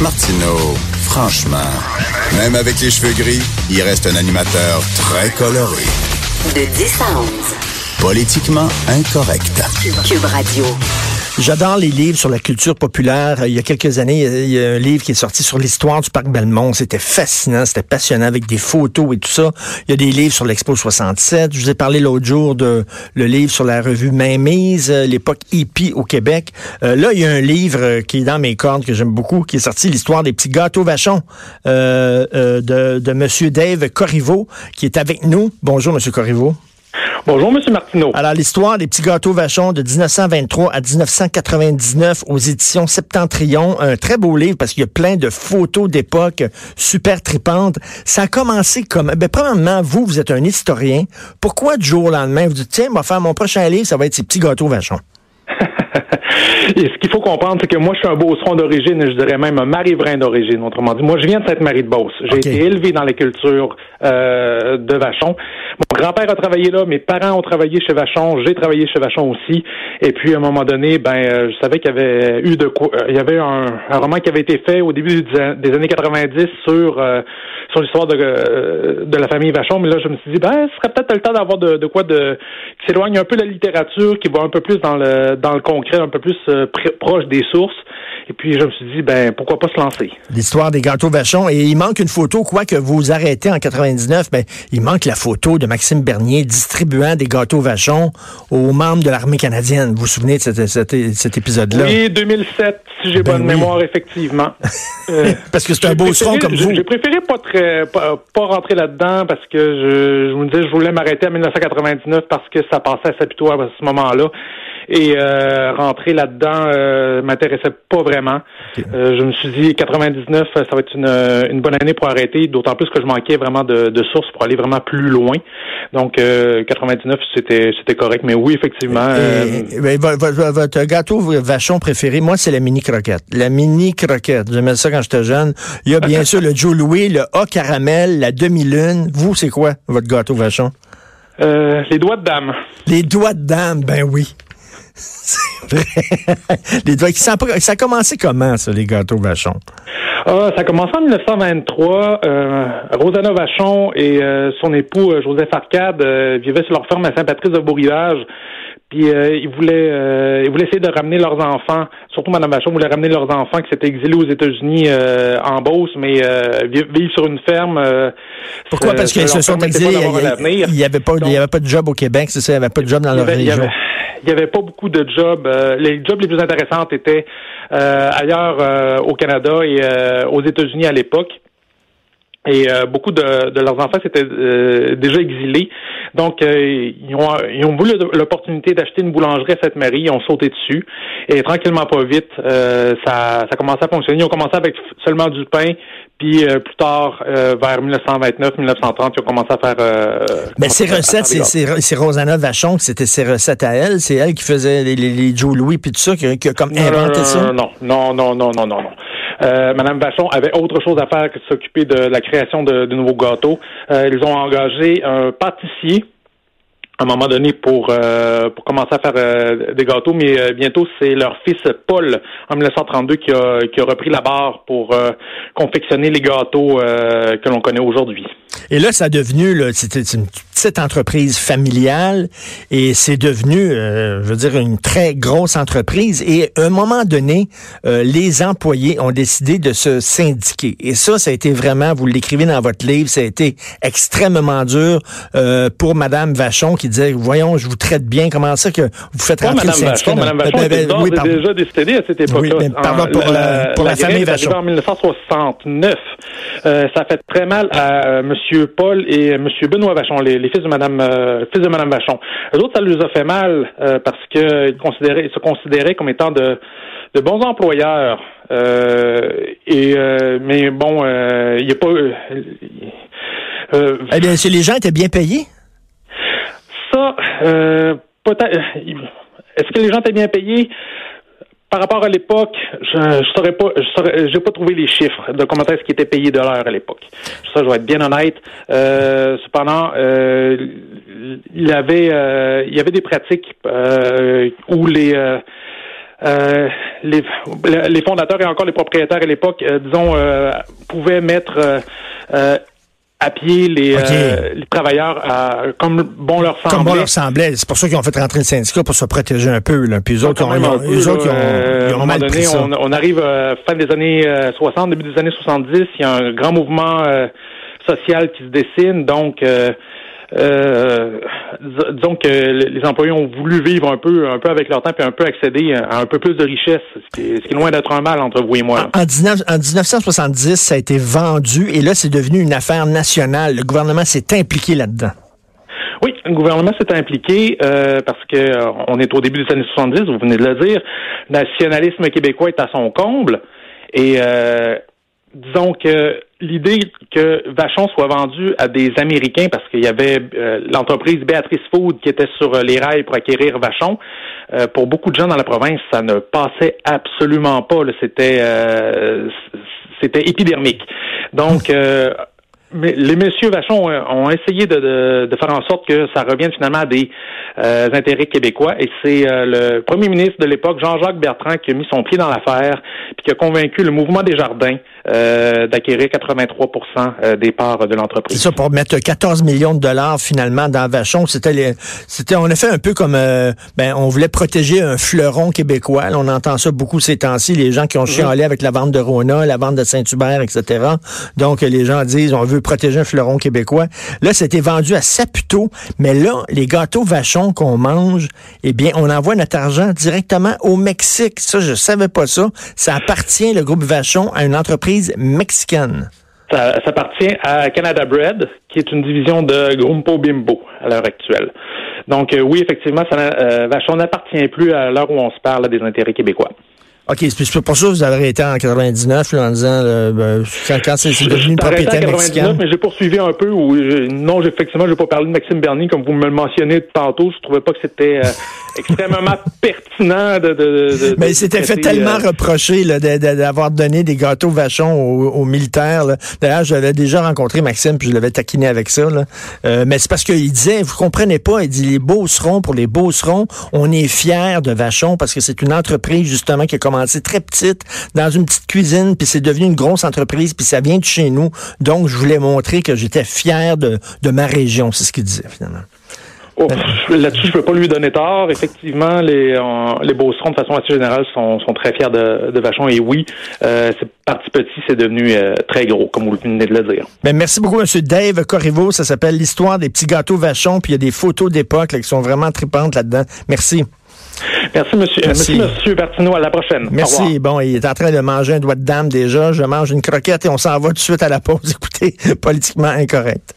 Martineau, franchement, même avec les cheveux gris, il reste un animateur très coloré. De 10 à 11. Politiquement incorrect. Cube Radio. J'adore les livres sur la culture populaire. Il y a quelques années, il y a un livre qui est sorti sur l'histoire du parc Belmont. C'était fascinant, c'était passionnant avec des photos et tout ça. Il y a des livres sur l'Expo 67. Je vous ai parlé l'autre jour de le livre sur la revue Mainmise, l'époque hippie au Québec. Euh, là, il y a un livre qui est dans mes cordes que j'aime beaucoup, qui est sorti, l'histoire des petits gâteaux vachons euh, euh, de, de Monsieur Dave Corriveau, qui est avec nous. Bonjour, Monsieur Corriveau. Bonjour, M. Martineau. Alors, l'histoire des petits gâteaux vachons de 1923 à 1999 aux éditions Septentrion. Un très beau livre parce qu'il y a plein de photos d'époque super tripantes. Ça a commencé comme... Ben, premièrement, vous, vous êtes un historien. Pourquoi du jour au lendemain, vous dites, tiens, on va faire mon prochain livre, ça va être ces petits gâteaux vachons? Et ce qu'il faut comprendre, c'est que moi, je suis un beauceron d'origine, et je dirais même un marivrain d'origine. Autrement dit, moi, je viens de cette marie de Beauce. J'ai été élevé dans les cultures euh, de Vachon. Mon grand-père a travaillé là, mes parents ont travaillé chez Vachon, j'ai travaillé chez Vachon aussi. Et puis, à un moment donné, ben, euh, je savais qu'il y avait eu de quoi. euh, Il y avait un, un roman qui avait été fait au début des, des années 90 sur euh, sur l'histoire de, euh, de la famille Vachon. Mais là, je me suis dit, ben, ce serait peut-être le temps d'avoir de, de quoi de qui s'éloigne un peu de la littérature, qui va un peu plus dans le dans le concret, un peu plus euh, pr- proche des sources. Et puis, je me suis dit, ben, pourquoi pas se lancer? L'histoire des gâteaux vachons. Et il manque une photo, quoi que vous arrêtez en 99, mais il manque la photo de Maxime Bernier distribuant des gâteaux vachons aux membres de l'armée canadienne. Vous vous souvenez de cet, cet- cet épisode-là? Oui, 2007, si j'ai Ben bonne oui. mémoire, effectivement. Euh, Parce que c'est un beau préféré- comme vous. J'ai préféré pas très pas, pas rentrer là-dedans parce que je, je vous disais je voulais m'arrêter à 1999 parce que ça passait à Saputo à ce moment-là. Et euh, rentrer là-dedans euh, m'intéressait pas vraiment. Euh, je me suis dit 99, ça va être une, une bonne année pour arrêter, d'autant plus que je manquais vraiment de, de sources pour aller vraiment plus loin. Donc euh, 99, c'était c'était correct. Mais oui, effectivement. euh, Et- ben, vo- vo- vo- votre gâteau vachon préféré, moi, c'est la mini croquette. La mini croquette. J'aimais ça quand j'étais jeune. Il y a bien sûr le Joe Louis, le A caramel, la demi-lune. Vous, c'est quoi, votre gâteau vachon? euh, les doigts de dame. Les doigts de dame, ben oui. C'est vrai. Les doigts, ça, a- ça a commencé comment, ça, les gâteaux vachons? Ah, ça a commencé en 1923. Euh, Rosanna Vachon et euh, son époux euh, Joseph Arcade euh, vivaient sur leur ferme à Saint-Patrice de Beau-Rivage. Puis euh, ils voulaient euh, ils voulaient essayer de ramener leurs enfants, surtout Madame Vachon voulait ramener leurs enfants qui s'étaient exilés aux États-Unis euh, en Beauce, mais euh, vi- vivre sur une ferme. euh, Pourquoi? Parce qu'ils se sont exilés. Il n'y avait, pas- il y avait pas de job au Québec, c'est ça? Il n'y avait pas de job dans leur région. Il y avait pas beaucoup de jobs. Euh, les jobs les plus intéressants étaient euh, ailleurs euh, au Canada et aux États-Unis à l'époque. Et euh, beaucoup de, de leurs enfants s'étaient euh, déjà exilés. Donc, euh, ils, ont, ils ont voulu l'opportunité d'acheter une boulangerie à Sainte-Marie. Ils ont sauté dessus. Et tranquillement, pas vite, euh, ça, ça a commencé à fonctionner. Ils ont commencé avec seulement du pain. Puis euh, plus tard, euh, vers 1929-1930, ils ont commencé à faire... euh, Mais ces commencé à recettes, c'est Rosanna Vachon, que c'était ses recettes à elle. C'est elle qui faisait les, les, les Joe Louis puis tout ça, qui, qui a comme non, inventé non, ça? Non, non, non, non, non, non, non. Euh, Madame Vachon avait autre chose à faire que de s'occuper de la création de, nouveaux gâteaux. Euh, ils ont engagé un pâtissier à un moment donné pour euh, commencer à faire des gâteaux, mais bientôt c'est leur fils Paul en 1932 qui a qui a repris la barre pour confectionner les gâteaux que l'on connaît aujourd'hui. Et là, ça a devenu, là, petite entreprise familiale et c'est devenu, euh, je veux dire, une très grosse entreprise. Et à un moment donné, euh, les employés ont décidé de se syndiquer. Et ça, ça a été vraiment, vous l'écrivez dans votre livre, ça a été extrêmement dur euh, pour Madame Vachon qui disait, voyons, je vous traite bien, comment ça que vous faites rentrer Madame le syndicat? Vachon, Madame Vachon Ben, ben, oui, pardon. déjà décédée à cette époque-là. Oui, mais parlons pour, pour la famille Vachon. en 1969. Euh, ça fait très mal à euh, Monsieur Paul et euh, Monsieur Benoît Vachon, les, les fils de Madame euh, fils de Madame Vachon. Eux autres, ça leur a fait mal euh, parce que ils, considéraient, ils se considéraient comme étant de de bons employeurs. Euh, et euh, mais bon, il n'y a pas. Eh bien, si les gens étaient bien payés? ça, peut-être. Est-ce que les gens étaient bien payés? Par rapport à l'époque, je ne saurais pas, je j'ai pas trouvé les chiffres de comment est-ce qui était payé de l'heure à l'époque. Ça, je vais être bien honnête. Euh, cependant, euh, il y avait, euh, il y avait des pratiques euh, où les euh, euh, les, les, fondateurs et encore les propriétaires à l'époque, disons, euh, pouvaient mettre à pied les, les travailleurs comme bon leur semblait. Comme bon leur semblait. C'est pour ça qu'ils ont fait rentrer le syndicat pour se protéger un peu. Là. Puis eux autres, ils ont, eux autres, ils ont, mal donné, On, on, arrive fin des années 60, début des années 70. Il y a un grand mouvement social qui se dessine. Donc, euh, disons que les employés ont voulu vivre un peu, un peu avec leur temps et un peu accéder à un peu plus de richesse, ce qui est, loin d'être un mal entre vous et moi. En, 1970, ça a été vendu et là, c'est devenu une affaire nationale. Le gouvernement s'est impliqué là-dedans. Oui, le gouvernement s'est impliqué euh, parce que euh, on est au début des années 70, vous venez de le dire. Le nationalisme québécois est à son comble et euh, disons que l'idée que Vachon soit vendu à des Américains parce qu'il y avait euh, l'entreprise Béatrice Food qui était sur les rails pour acquérir Vachon, euh, pour beaucoup de gens dans la province, ça ne passait absolument pas. C'était euh, c'était épidermique. Donc mais les messieurs Vachon ont essayé de, de, faire en sorte que ça revienne finalement à des intérêts québécois. Et c'est le premier ministre de l'époque, Jean-Jacques Bertrand, qui a mis son pied dans l'affaire, puis qui a convaincu le mouvement des jardins euh, d'acquérir 83% euh, des parts de l'entreprise. C'est ça, pour mettre 14 millions de dollars finalement dans Vachon. C'était, c'était, on a fait un peu comme, euh, ben, on voulait protéger un fleuron québécois. on entend ça beaucoup ces temps-ci, les gens qui ont mhm. chialé avec la vente de Rona, la vente de Saint-Hubert, etc. Donc, les gens disent, on veut protéger un fleuron québécois. Là, c'était vendu à Saputo, mais là, les gâteaux Vachon qu'on mange, eh bien, on envoie notre argent directement au Mexique. Ça, je savais pas ça. Ça appartient, le groupe Vachon, à une entreprise mexicaine. Ça, appartient à Canada Bread, qui est une division de Grumpo Bimbo à l'heure actuelle. Donc euh, oui, effectivement, euh, Vachon n'appartient plus à l'heure où on se parle des intérêts québécois. OK, c'est pour ça que vous avez arrêté en 99 en disant ben, quand, c'est devenu une propriété mexicaine. mais j'ai poursuivi un peu où non, effectivement, je vais pas parler de Maxime Bernier comme vous me le mentionnez tantôt, je trouvais pas que c'était euh, extrêmement pertinent de, de, Mais il s'était fait tellement euh, reprocher d'avoir donné des gâteaux vachons aux, militaires. D'ailleurs, j'avais déjà rencontré Maxime puis je l'avais taquiné avec ça. Euh, mais c'est parce qu'il disait, vous comprenez pas, il dit les Beaucerons, pour les Beaucerons, on est fiers de Vachon parce que c'est une entreprise justement qui a commencé c'est très petite, dans une petite cuisine, puis c'est devenu une grosse entreprise, puis ça vient de chez nous. Donc, je voulais montrer que j'étais fier de, ma région. C'est ce qu'il disait, finalement. Oh, là-dessus, je ne peux pas lui donner tort. Effectivement, les, les Beaucerons, de façon assez générale, sont, très fiers de, Vachon. Et oui, euh, c'est parti petit, c'est devenu euh, très gros, comme vous venez de le dire. Ben, merci beaucoup, M. Dave Corriveau. Ça s'appelle L'histoire des petits gâteaux Vachon. Puis il y a des photos d'époque qui sont vraiment tripantes là-dedans. Merci. Merci, monsieur. Merci, monsieur Bertineau. À la prochaine. Merci. Bon, il est en train de manger un doigt de dame déjà. Je mange une croquette et on s'en va tout de suite à la pause. Écoutez, politiquement incorrect.